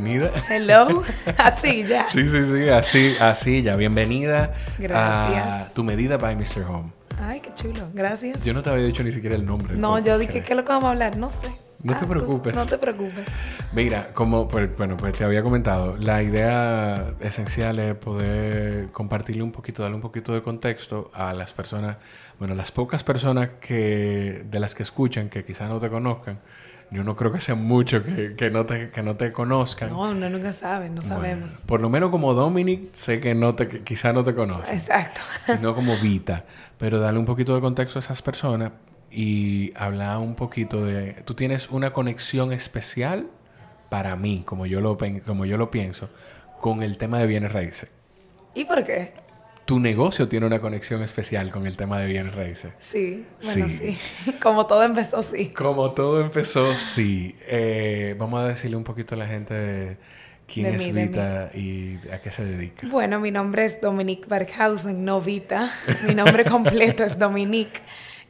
bienvenida. Hello, así ya. Sí, sí, sí, así, así ya. Bienvenida Gracias. a Tu Medida by Mr. Home. Ay, qué chulo, gracias. Yo no te había dicho ni siquiera el nombre. no, yo dije. ¿qué es lo que vamos a hablar? No sé. No te tú- preocupes. no te preocupes. Mira, como pues, bueno, pues te había comentado, la idea esencial es poder compartirle un poquito, darle un poquito de contexto a las personas, bueno, las pocas personas que de las que escuchan que quizás no te conozcan. Yo no creo que sean muchos que, que no te que no te conozcan. No, uno nunca sabe, no Bueno, sabemos. por lo menos como Dominic, sé que no te, que quizás no te conocen. Exacto. no como Vita, pero darle un poquito de contexto a esas personas y hablar un poquito de... Tú tienes una conexión especial para mí, como yo lo, pen- como yo lo pienso, con el tema de bienes raíces. ¿Y por qué? Tu negocio tiene una conexión especial con el tema de bienes raíces. Sí, bueno, Sí. sí. Como todo empezó, sí. Como todo empezó, sí. Eh, vamos a decirle un poquito a la gente de quién De es mí, Vita y a qué se dedica. Bueno, mi nombre es Dominique Berghausen, no Vita. Mi nombre completo es Dominique.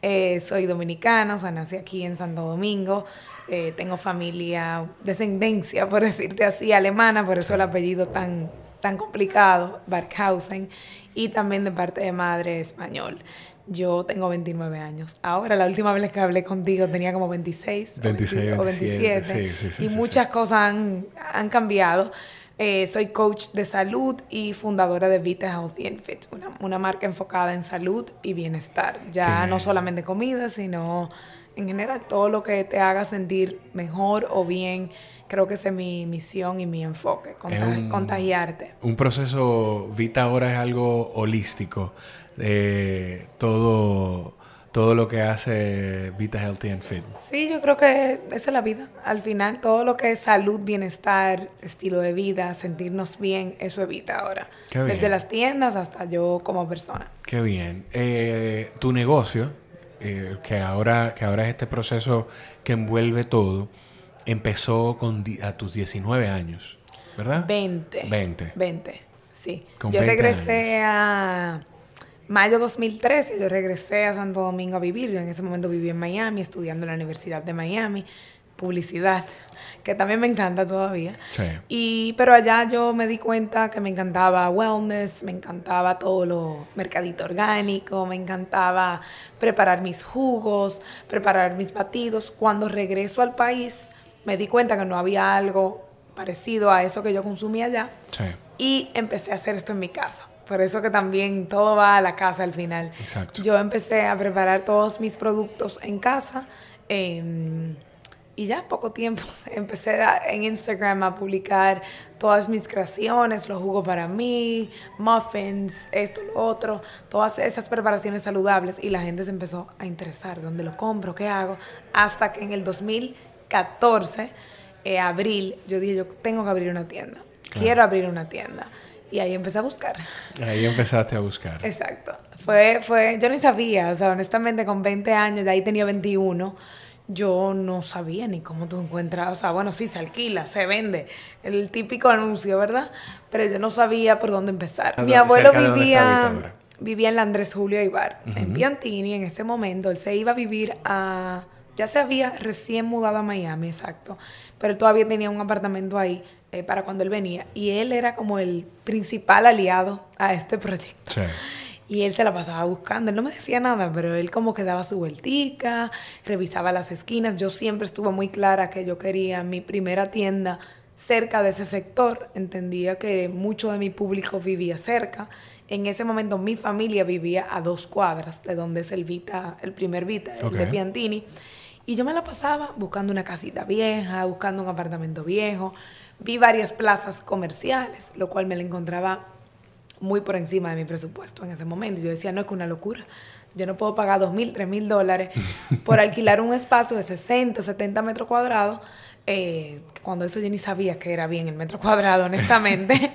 Eh, soy dominicana, o sea, nací aquí en Santo Domingo. Eh, tengo familia, descendencia, por decirte así, alemana, por eso el apellido tan, tan complicado, Berghausen. Y también de parte de madre español. Yo tengo 29 años. Ahora, la última vez que hablé contigo tenía como 26 o 26, 20 o 27, 27. sí, sí, y sí, muchas cosas han, han cambiado. Eh, soy coach de salud y fundadora de Vita Healthy and Fit, una, una marca enfocada en salud y bienestar. Ya Qué no solamente comida, sino en general todo lo que te haga sentir mejor o bien. Creo que esa es mi misión y mi enfoque, conta- un- contagiarte. Un proceso, Vita ahora es algo holístico. Eh, todo, todo lo que hace Vita Healthy and Fit. Sí, yo creo que esa es la vida. Al final, todo lo que es salud, bienestar, estilo de vida, sentirnos bien, eso evita ahora. Qué bien. Desde las tiendas hasta yo como persona. Qué bien. Eh, tu negocio, eh, que, ahora, que ahora es este proceso que envuelve todo, empezó con a tus 19 años, ¿verdad? 20. 20. 20, sí. Con yo 20 regresé a mayo 2013, yo regresé a Santo Domingo a vivir. Yo en ese momento vivía en Miami, estudiando en la Universidad de Miami, publicidad, que también me encanta todavía. Sí. Y, pero allá yo me di cuenta que me encantaba wellness, me encantaba todo lo mercadito orgánico, me encantaba preparar mis jugos, preparar mis batidos. Cuando regreso al país, me di cuenta que no había algo parecido a eso que yo consumía allá Sí. y empecé a hacer esto en mi casa. Por eso que también todo va a la casa al final. Exacto. Yo empecé a preparar todos mis productos en casa. eh, y ya poco tiempo empecé a- en Instagram a publicar todas mis creaciones, los jugos para mí, muffins, esto, lo otro, todas esas preparaciones saludables y la gente se empezó a interesar, ¿dónde lo compro? ¿Qué hago? Hasta que en el 2014, eh, abril, yo dije, yo tengo que abrir una tienda, quiero abrir una tienda. Y ahí empecé a buscar. Ahí empezaste a buscar. Exacto. Fue, fue, yo ni sabía, o sea, honestamente con 20 años, de ahí tenía 21, yo no sabía ni cómo tú encuentras, o sea, bueno, sí, se alquila, se vende, el típico anuncio, ¿verdad? Pero yo no sabía por dónde empezar. ¿A Mi abuelo vivía, vivía en la Andrés Julio Ibar, en Piantini, en ese momento, él se iba a vivir a, ya se había recién mudado a Miami, exacto, pero todavía tenía un apartamento ahí eh, para cuando él venía, y él era como el principal aliado a este proyecto. Sí. Y él se la pasaba buscando. Él no me decía nada, pero él como que daba su vueltica, revisaba las esquinas. Yo siempre estuve muy clara que yo quería mi primera tienda cerca de ese sector. Entendía que mucho de mi público vivía cerca. En ese momento mi familia vivía a dos cuadras de donde es el Vita, el primer Vita, el de. Piantini. Y yo me la pasaba buscando una casita vieja, buscando un apartamento viejo. Vi varias plazas comerciales, lo cual me la encontraba muy por encima de mi presupuesto en ese momento. Yo decía, no, es que una locura. Yo no puedo pagar dos mil, tres mil dólares por alquilar un espacio de 60, 70 metros cuadrados. eh, cuando eso yo ni sabía que era bien el metro cuadrado, honestamente.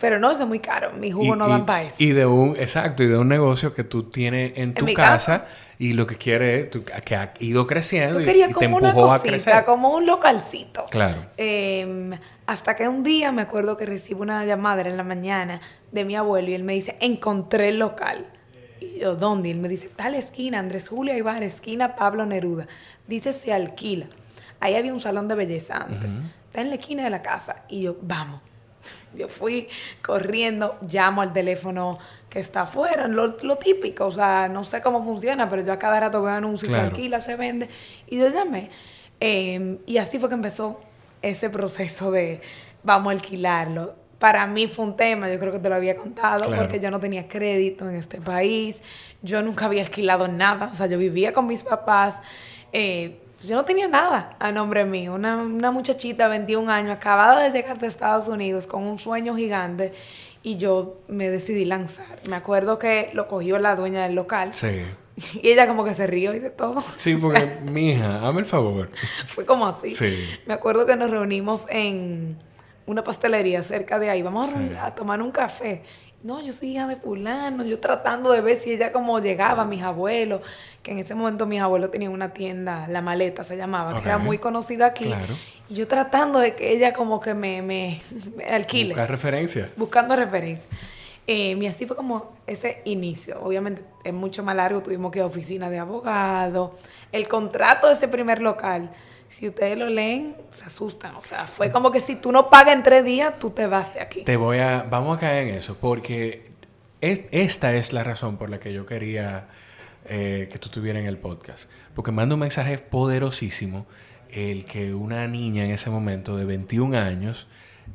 Pero no, eso es muy caro. Mis jugos Y- no dan para eso. Y de un, exacto, y de un negocio que tú tienes en tu casa. Y lo que quieres, tú- que ha ido creciendo Yo y, quería y te como una empujó a cosita, crecer. como un localcito. Claro. Eh, hasta que un día me acuerdo que recibo una llamada en la mañana de mi abuelo y él me dice, encontré el local. Y yo, ¿dónde? Y él me dice, tal esquina, Andrés Julio Ibar, esquina Pablo Neruda. Dice, se alquila. ahí había un salón de belleza antes. Está en la esquina de la casa. Y yo, vamos. Yo fui corriendo, llamo al teléfono que está afuera, lo, típico, o sea, no sé cómo funciona, pero yo a cada rato veo anuncios, se alquila, se vende, y yo llamé. Em, y así fue que empezó ese proceso de vamos a alquilarlo. Para mí fue un tema, yo creo que te lo había contado, porque yo no tenía crédito en este país, yo nunca había alquilado nada, o sea, yo vivía con mis papás. Eh, yo no tenía nada a nombre mío. Una, una muchachita de 21 años, acabada de llegar de Estados Unidos con un sueño gigante y yo me decidí lanzar. Me acuerdo que lo cogió la dueña del local. Sí. Y ella como que se rió y de todo. Sí, porque, mi hija, hazme el favor. Fue como así. Sí. Me acuerdo que nos reunimos en una pastelería cerca de ahí. Vamos a tomar un café no, yo soy hija de fulano, yo tratando de ver si ella como llegaba, mis abuelos, que en ese momento mis abuelos tenían una tienda, La Maleta se llamaba, que era muy conocida aquí. Y yo tratando de que ella como que me, me, alquile. Buscar referencia. Buscando referencia. Eh, y así fue como ese inicio. Obviamente es mucho más largo, tuvimos que ir a oficina de abogado. El contrato de ese primer local si ustedes lo leen, se asustan. O sea, fue como que si tú no pagas en tres días, tú te vas de aquí. Te voy a, vamos a caer en eso, porque esta es la razón por la que yo quería eh, que tú estuvieras en el podcast. Porque manda un mensaje poderosísimo el que una niña en ese momento de 21 años,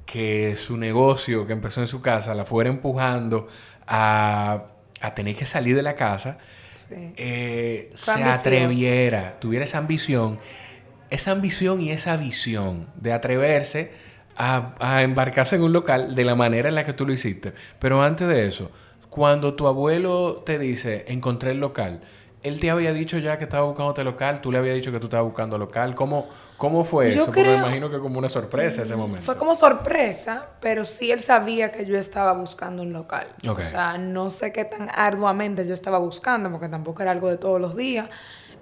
que su negocio que empezó en su casa la fuera empujando a, a tener que salir de la casa, eh, se atreviera, tuviera esa ambición esa ambición y esa visión de atreverse a, embarcarse en un local de la manera en la que tú lo hiciste. Pero antes de eso, cuando tu abuelo te dice, encontré el local, él te había dicho ya que estaba buscando este local, tú le habías dicho que tú estabas buscando local. ¿Cómo, cómo fue eso? Porque me imagino que como una sorpresa ese momento. Fue como sorpresa, pero sí él sabía que yo estaba buscando un local. O sea, no sé qué tan arduamente yo estaba buscando, porque tampoco era algo de todos los días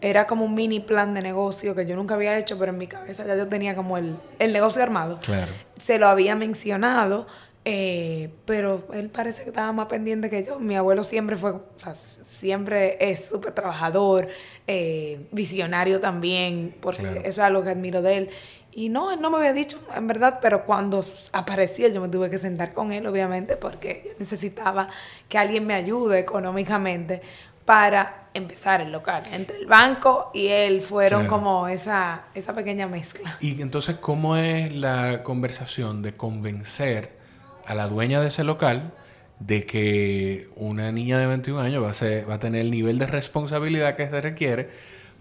era como un mini plan de negocio que yo nunca había hecho, pero en mi cabeza ya yo tenía como el, el negocio armado. Claro. Se lo había mencionado, eh, pero él parece que estaba más pendiente que yo. Mi abuelo siempre fue, o sea, siempre es súper trabajador, eh, visionario también, porque eso es algo que admiro de él. Y no, él no me había dicho, en verdad, pero cuando apareció yo me tuve que sentar con él, obviamente, porque necesitaba que alguien me ayude económicamente para empezar el local. Entre el banco y él fueron como esa, esa pequeña mezcla. Y entonces, ¿cómo es la conversación de convencer a la dueña de ese local de que una niña de 21 años va a, va a tener el nivel de responsabilidad que se requiere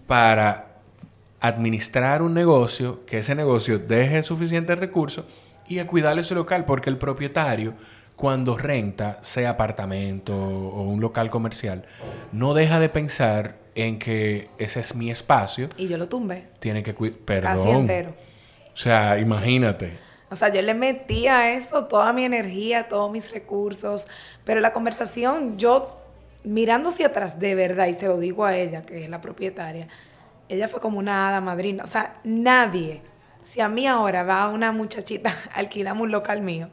para administrar un negocio, que ese negocio deje suficientes recursos y a cuidarle su local? Porque el propietario cuando renta, sea apartamento o un local comercial, no deja de pensar en que ese es mi espacio. Y yo lo tumbé. Tiene que cuidar. Perdón. Casi entero. O sea, imagínate. O sea, yo le metí a eso toda mi energía, todos mis recursos, pero la conversación, yo mirando hacia atrás, de verdad, y se lo digo a ella, que es la propietaria, ella fue como una hada madrina. O sea, nadie, si a mí ahora va una muchachita, alquilamos un local mío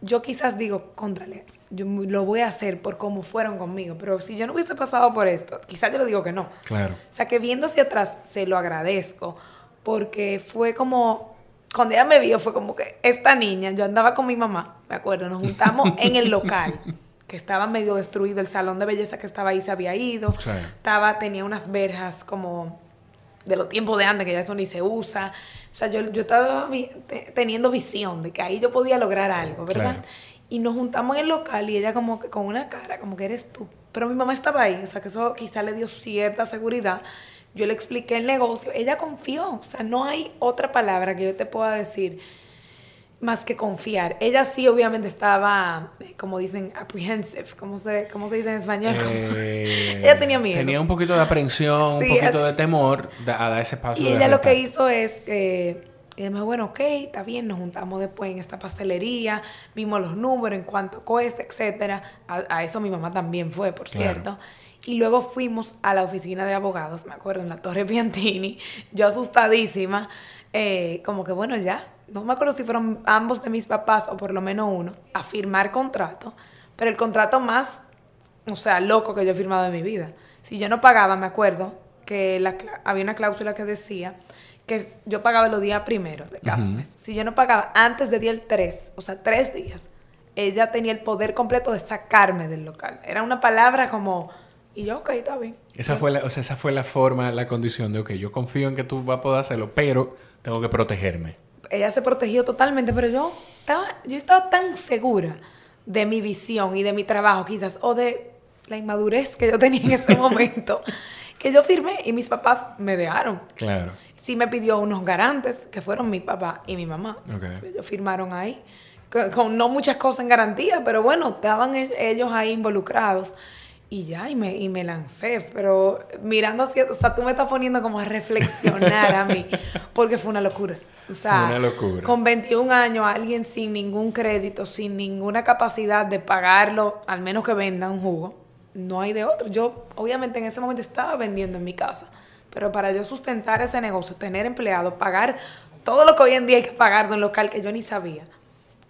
yo quizás digo, contrale, yo lo voy a hacer por cómo fueron conmigo, pero si yo no hubiese pasado por esto, quizás yo le digo que no. Claro. O sea, que viendo hacia atrás, se lo agradezco, porque fue como, cuando ella me vio, fue como que esta niña, yo andaba con mi mamá, me acuerdo, nos juntamos en el local. que estaba medio destruido, el salón de belleza que estaba ahí se había ido, estaba, tenía unas verjas como de los tiempos de antes, que ya eso ni se usa. O sea, yo, yo estaba teniendo visión de que ahí yo podía lograr algo, ¿verdad? Y nos juntamos en el local y ella como que con una cara, como que eres tú. Pero mi mamá estaba ahí, o sea, que eso quizá le dio cierta seguridad. Yo le expliqué el negocio, ella confió, o sea, no hay otra palabra que yo te pueda decir más que confiar. Ella sí, obviamente, estaba, eh, como dicen, apprehensive, ¿cómo se, cómo se dice en español? Eh, ella tenía miedo. Tenía un poquito de aprensión, un poquito de temor a dar ese paso. Y ella lo que hizo es que, ella me dijo, bueno, ok, está bien, nos juntamos después en esta pastelería, vimos los números, en cuánto cuesta, etcétera. A, eso mi mamá también fue, por cierto. Y luego fuimos a la oficina de abogados, me acuerdo, en la Torre Piantini, yo asustadísima, eh, como que bueno, ya, no me acuerdo si fueron ambos de mis papás o por lo menos uno, a firmar contrato, pero el contrato más, o sea, loco que yo he firmado en mi vida. Si yo no pagaba, me acuerdo que había una cláusula que decía que yo pagaba los días primero de cada mes. Si yo no pagaba antes de día el 3, o sea, tres días, ella tenía el poder completo de sacarme del local. Era una palabra como, y yo, ok, está bien. Esa fue la, o sea, esa fue la forma, la condición de, ok, yo confío en que tú vas a poder hacerlo, pero tengo que protegerme. Ella se protegió totalmente, pero yo estaba, yo estaba tan segura de mi visión y de mi trabajo quizás, o de la inmadurez que yo tenía en ese momento, que yo firmé y mis papás me dejaron. Claro. Sí me pidió unos garantes, que fueron mi papá y mi mamá. Ellos firmaron ahí, con, no muchas cosas en garantía, pero bueno, estaban e, ellos ahí involucrados. Y ya, y me, y me lancé, pero mirando hacia, o sea, tú me estás poniendo como a reflexionar a mí, porque fue una locura. O sea, una locura. con 21 años, alguien sin ningún crédito, sin ninguna capacidad de pagarlo, al menos que venda un jugo, no hay de otro. Yo, obviamente, en ese momento estaba vendiendo en mi casa, pero para yo sustentar ese negocio, tener empleados, pagar todo lo que hoy en día hay que pagar de un local que yo ni sabía,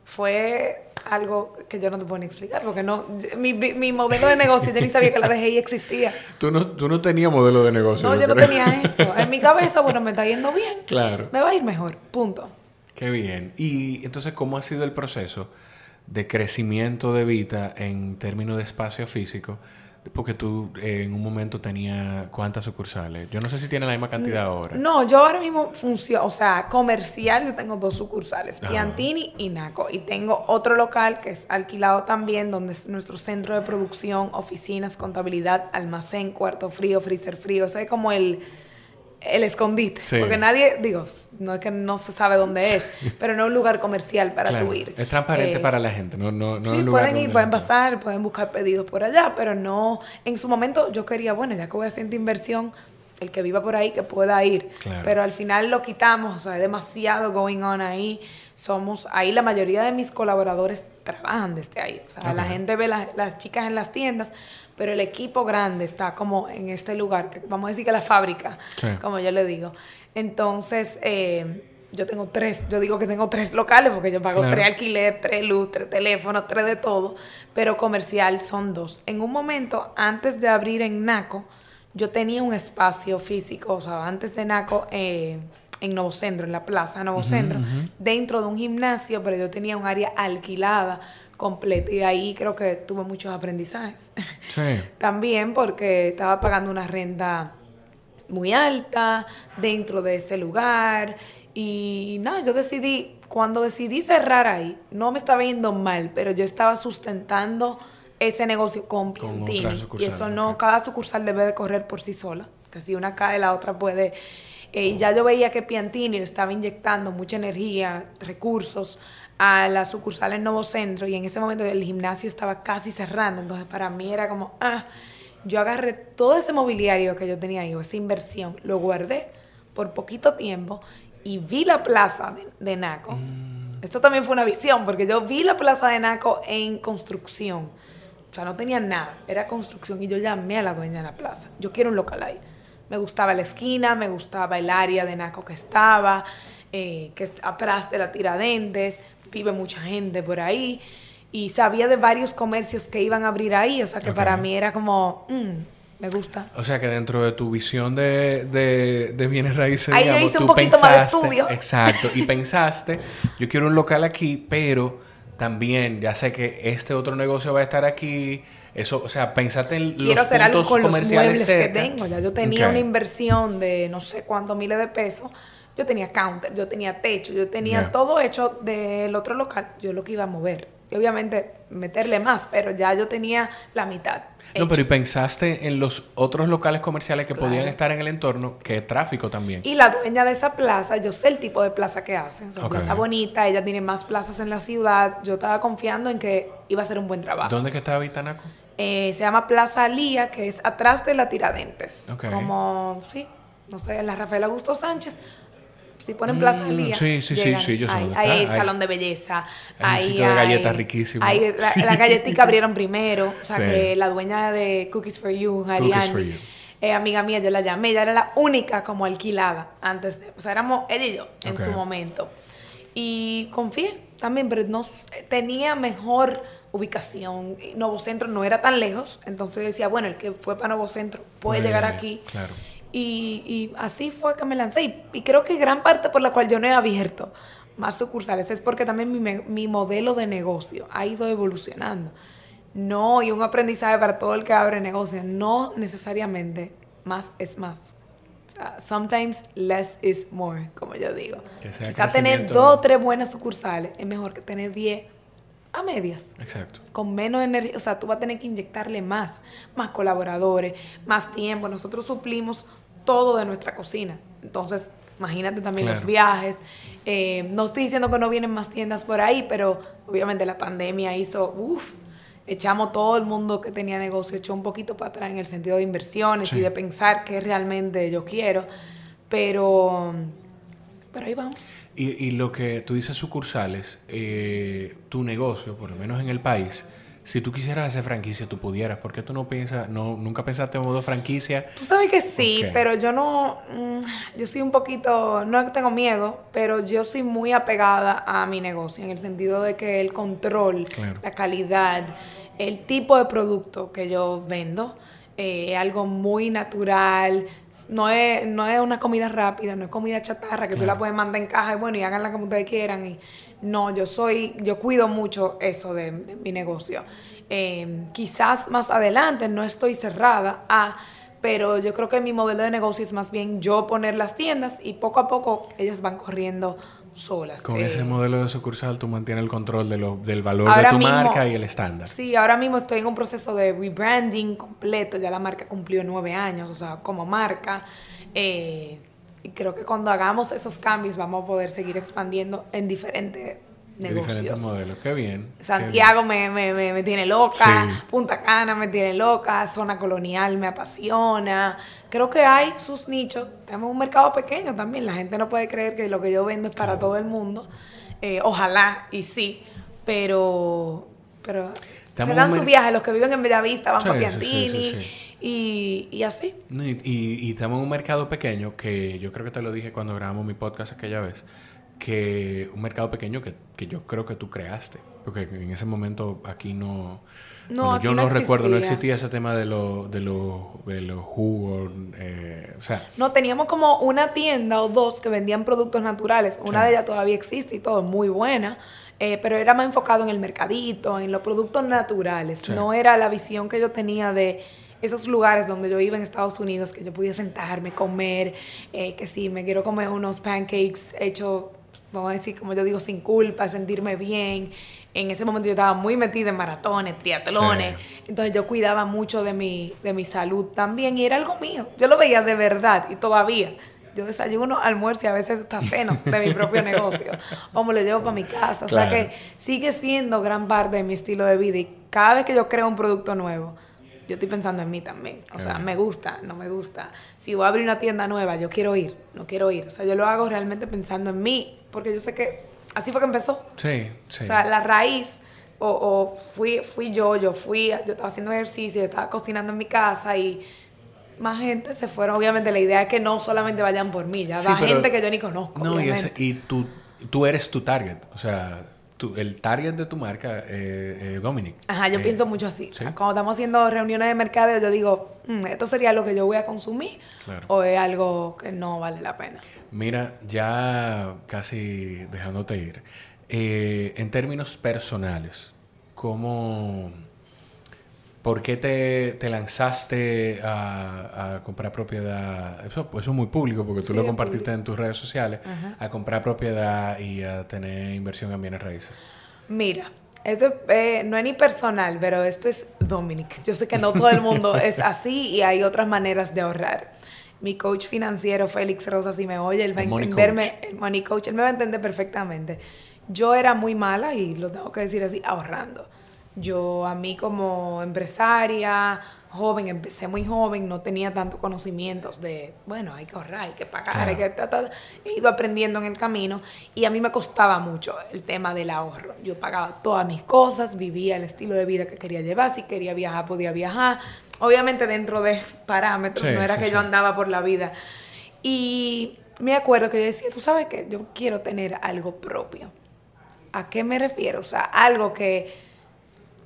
fue algo que yo no te puedo ni explicar, porque no, mi, mi modelo de negocio yo ni sabía que la DGI existía. Tú no, tú no tenías modelo de negocio. No, yo, no tenía eso. En mi cabeza, bueno, me está yendo bien. Claro. Me va a ir mejor, punto. Qué bien. Y entonces, ¿cómo ha sido el proceso de crecimiento de Vita en términos de espacio físico? Porque tú eh, en un momento tenías cuántas sucursales. Yo no sé si tiene la misma cantidad ahora. No, yo ahora mismo funciono, o sea, comercial, yo tengo dos sucursales, Piantini y Naco. Y tengo otro local que es alquilado también, donde es nuestro centro de producción, oficinas, contabilidad, almacén, cuarto frío, freezer frío. O sea, es como el el escondite. Porque nadie, digo, no es que no se sabe dónde es, pero no es un lugar comercial para tu ir. Es transparente eh, para la gente, no, no, no sí, pueden ir, pueden pasar, pueden buscar pedidos por allá, pero no. En su momento yo quería, bueno, ya que voy a hacer inversión, el que viva por ahí que pueda ir. Pero al final lo quitamos, o sea, hay demasiado going on ahí. Somos, ahí la mayoría de mis colaboradores trabajan desde ahí. O sea, la gente ve las chicas en las tiendas, pero el equipo grande está como en este lugar, que vamos a decir que la fábrica, como yo le digo. Entonces, eh, yo tengo tres, yo digo que tengo tres locales porque yo pago tres alquiler, tres luz, tres teléfonos, tres de todo, pero comercial son dos. En un momento, antes de abrir en Naco, yo tenía un espacio físico, o sea, antes de Naco, eh, en Nuevo Centro, en la plaza Nuevo Centro, dentro de un gimnasio, pero yo tenía un área alquilada completa y ahí creo que tuve muchos aprendizajes. Sí. También porque estaba pagando una renta muy alta dentro de ese lugar y no, yo decidí, cuando decidí cerrar ahí, no me estaba yendo mal, pero yo estaba sustentando ese negocio con Piantini. y eso no, cada sucursal debe de correr por sí sola, que si una cae la otra puede eh, y ya yo veía que Piantini estaba inyectando mucha energía, recursos a la sucursal en Nuevo Centro y en ese momento el gimnasio estaba casi cerrando. Entonces para mí era como, ah, yo agarré todo ese mobiliario que yo tenía ahí, o esa inversión, lo guardé por poquito tiempo y vi la plaza de, Naco. Mm. Esto también fue una visión, porque yo vi la plaza de Naco en construcción. O sea, no tenía nada, era construcción y yo llamé a la dueña de la plaza. Yo quiero un local ahí. Me gustaba la esquina, me gustaba el área de Naco que estaba, eh, que es atrás de la Tiradentes, vive mucha gente por ahí. Y sabía de varios comercios que iban a abrir ahí, o sea que para mí era como, mm, me gusta. O sea que dentro de tu visión de, de, bienes raíces, ahí digamos, hice un poquito más de estudio. Exacto, y pensaste, yo quiero un local aquí, pero también ya sé que este otro negocio va a estar aquí, eso, o sea, pensate en Quiero hacer algo con los muebles que tengo. Ya yo tenía una inversión de no sé cuántos miles de pesos. Yo tenía counter, yo tenía techo, yo tenía todo hecho del otro local. Yo lo que iba a mover. Y obviamente meterle más, pero ya yo tenía la mitad. No, pero y pensaste en los otros locales comerciales que podían estar en el entorno, que tráfico también. Y la dueña de esa plaza, yo sé el tipo de plaza que hacen. Es una plaza bonita, ella tiene más plazas en la ciudad. Yo estaba confiando en que iba a ser un buen trabajo. ¿Dónde que estaba Vitanaco? Eh, se llama Plaza Lía, que es atrás de la Tiradentes. Como, sí, no sé, en la Rafael Augusto Sánchez. Si ponen Plaza mm, Lía. Sí, sí, sí, sí, yo sé Hay, hay el salón de belleza. Hay un sitio de galletas riquísimo. Hay, la, la galletica abrieron primero. O sea, que la dueña de Cookies for You, Ariane, eh, amiga mía, yo la llamé. Ella era la única como alquilada antes de... O sea, éramos él y yo en su momento. Y confié también, pero no tenía mejor ubicación. Nuevo Centro no era tan lejos, entonces decía, bueno, el que fue para Nuevo Centro puede llegar aquí. Y, y así fue que me lancé. Y, y creo que gran parte por la cual yo no he abierto más sucursales es porque también mi, mi modelo de negocio ha ido evolucionando. No, y un aprendizaje para todo el que abre negocio, no necesariamente más es más. Sometimes less is more, como yo digo. Quizá tener dos o tres buenas sucursales es mejor que tener diez a medias Exacto. con menos energía, o sea, tú vas a tener que inyectarle más, más colaboradores, más tiempo. Nosotros suplimos todo de nuestra cocina. Entonces, imagínate también los viajes. Eh, no estoy diciendo que no vienen más tiendas por ahí, pero obviamente la pandemia hizo, uff, echamos todo el mundo que tenía negocio, echó un poquito para atrás en el sentido de inversiones Sí. y de pensar qué realmente yo quiero. Pero, pero ahí vamos. Y, y lo que tú dices sucursales, eh, tu negocio, por lo menos en el país, si tú quisieras hacer franquicia, tú pudieras. ¿Por qué tú no piensas, no, nunca pensaste en modo franquicia? Tú sabes que sí, pero yo no, mm, yo soy un poquito, no es que tengo miedo, pero yo soy muy apegada a mi negocio, en el sentido de que el control, Claro. la calidad, el tipo de producto que yo vendo, eh, algo muy natural, no es, no es una comida rápida, no es comida chatarra que tú la puedes mandar en caja y bueno, y háganla como ustedes quieran. Y, no, yo soy, yo cuido mucho eso de, de mi negocio. Eh, quizás más adelante no estoy cerrada a, pero yo creo que mi modelo de negocio es más bien yo poner las tiendas y poco a poco ellas van corriendo solas. Con Eh, ese modelo de sucursal tú mantienes el control de lo- del valor de tu mismo- marca y el estándar. Sí, ahora mismo estoy en un proceso de rebranding completo. Ya la marca cumplió nueve años, o sea, como marca. Eh, y creo que cuando hagamos esos cambios vamos a poder seguir expandiendo en diferentes negocios. diferentes modelos. Qué bien. qué Santiago me, me, me, me tiene loca, Sí. Punta Cana me tiene loca, zona colonial me apasiona. Creo que hay sus nichos. Tenemos un mercado pequeño también. La gente no puede creer que lo que yo vendo es para todo el mundo. Eh, ojalá y sí, pero, pero Estamos se dan en un su mer- viaje. Los que viven en Bellavista van Sí, para Piantini sí, sí. Y, y así. Y, y- y estamos en un mercado pequeño que yo creo que te lo dije cuando grabamos mi podcast aquella vez, que un mercado pequeño que, que yo creo que tú creaste, porque en ese momento aquí no... No, bueno, aquí yo no no, recuerdo, no existía. ese tema de los de los de los jugos, eh, o sea, No, teníamos como una tienda o dos que vendían productos naturales. Una Sí. de ellas todavía existe y todo, muy buena. eh, pero era más enfocado en el mercadito, en los productos naturales. Sí. No era la visión que yo tenía de esos lugares donde yo iba en Estados Unidos, que yo podía sentarme, comer, eh, que si me quiero comer unos pancakes hechos, vamos a decir, como yo digo, sin culpa, sentirme bien. En ese momento yo estaba muy metida en maratones, triatlones. Entonces yo cuidaba mucho de mi, de mi salud también y era algo mío. Yo lo veía de verdad y todavía. Yo desayuno, almuerzo y a veces hasta ceno de mi propio negocio. O me lo llevo para mi casa. O sea que sigue siendo gran parte de mi estilo de vida y cada vez que yo creo un producto nuevo, yo estoy pensando en mí también. O sea, me gusta, no me gusta. Si voy a abrir una tienda nueva, yo quiero ir, no quiero ir. O sea, yo lo hago realmente pensando en mí, porque yo sé que así fue que empezó. sí, sí. O sea, la raíz, o, o fui, fui yo, yo fui, yo estaba haciendo ejercicio, yo estaba cocinando en mi casa y más gente se fueron. Obviamente la idea es que no solamente vayan por mí, ya Sí, va pero- gente que yo ni conozco. No, y, ese- y tú, tú eres tu target, o sea, el target de tu marca es Dominic. Ajá, yo Eh, pienso mucho así. sí. Cuando estamos haciendo reuniones de mercadeo, yo digo, "Mm, ¿esto sería lo que yo voy a consumir? Claro. ¿O es algo que no vale la pena? Mira, ya casi dejándote ir, eh, en términos personales, ¿cómo, ¿por qué te, te lanzaste a, a comprar propiedad? Eso, pues, eso es muy público porque tú Sí, lo compartiste público. en tus redes sociales, a comprar propiedad y a tener inversión en bienes raíces. Mira, esto eh, no es ni personal, pero esto es Dominic. Yo sé que no todo el mundo es así y hay otras maneras de ahorrar. Mi coach financiero, Félix Rosa, si me oye, él va a El entenderme, el money coach, él me va a entender perfectamente. Yo era muy mala, y lo tengo que decir así, ahorrando. Yo a mí como empresaria, joven, empecé muy joven, no tenía tanto conocimientos de, bueno, hay que ahorrar, hay que pagar, Claro. hay que... ta, ta, ta. He ido aprendiendo en el camino y a mí me costaba mucho el tema del ahorro. Yo pagaba todas mis cosas, vivía el estilo de vida que quería llevar, si quería viajar podía viajar, obviamente dentro de parámetros, Sí, no era sí, que sí. yo andaba por la vida. Y me acuerdo que yo decía, tú sabes que yo quiero tener algo propio. ¿A qué me refiero? O sea, algo que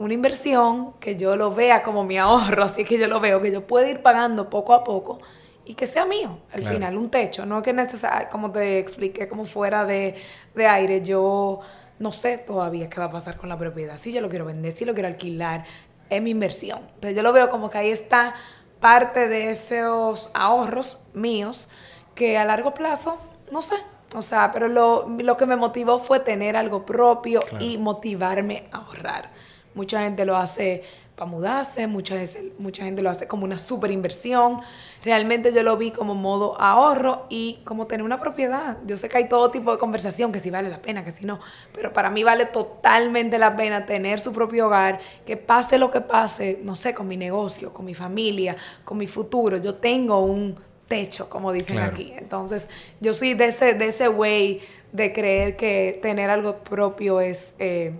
una inversión que yo lo vea como mi ahorro, así que yo lo veo, que yo pueda ir pagando poco a poco y que sea mío al final, un techo. No que necesario, como te expliqué, como fuera de, de aire, yo no sé todavía qué va a pasar con la propiedad. Si yo lo quiero vender, si lo quiero alquilar, es mi inversión. Entonces yo lo veo como que ahí está parte de esos ahorros míos que a largo plazo, no sé, o sea, pero lo, lo que me motivó fue tener algo propio y motivarme a ahorrar. Mucha gente lo hace para mudarse, mucha, mucha gente lo hace como una super inversión. Realmente yo lo vi como modo ahorro y como tener una propiedad. Yo sé que hay todo tipo de conversación, que si vale la pena, que si no, pero para mí vale totalmente la pena tener su propio hogar, que pase lo que pase, no sé, con mi negocio, con mi familia, con mi futuro. Yo tengo un techo, como dicen aquí. Entonces, yo sí de ese, de ese way de creer que tener algo propio es eh,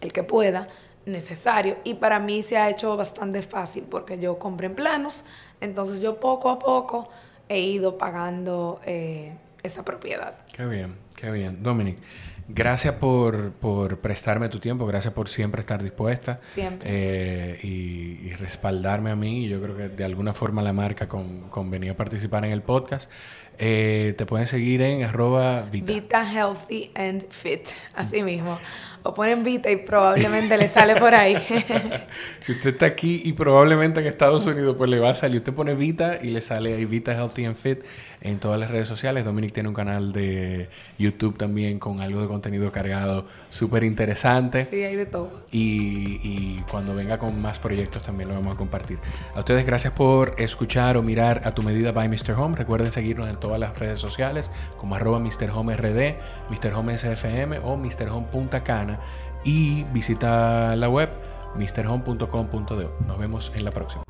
el que pueda necesario y para mí se ha hecho bastante fácil porque yo compré en planos, entonces yo poco a poco he ido pagando eh, esa propiedad. Qué bien, qué bien. Dominic, gracias por, por, prestarme tu tiempo, gracias por siempre estar dispuesta. Siempre. Eh, y, respaldarme a mí. Yo creo que de alguna forma la marca con, con venir a participar en el podcast. Eh, te pueden seguir en arroba Vita. Vita Healthy and Fit, así mismo o ponen Vita y probablemente le sale por ahí. si usted está aquí y probablemente en Estados Unidos, pues le va a salir. Usted pone Vita y le sale ahí Vita Healthy and Fit en todas las redes sociales. Dominic tiene un canal de YouTube también con algo de contenido cargado súper interesante. Sí, hay de todo. Y, y, cuando venga con más proyectos también lo vamos a compartir. A ustedes gracias por escuchar o mirar a tu medida by Mr. Home. Recuerden seguirnos en todas las redes sociales como arroba Mr. Home RD, Mr. Home SFM o Mr. Home Punta Cana y visita la web mrhome.com.do. Nos vemos en la próxima.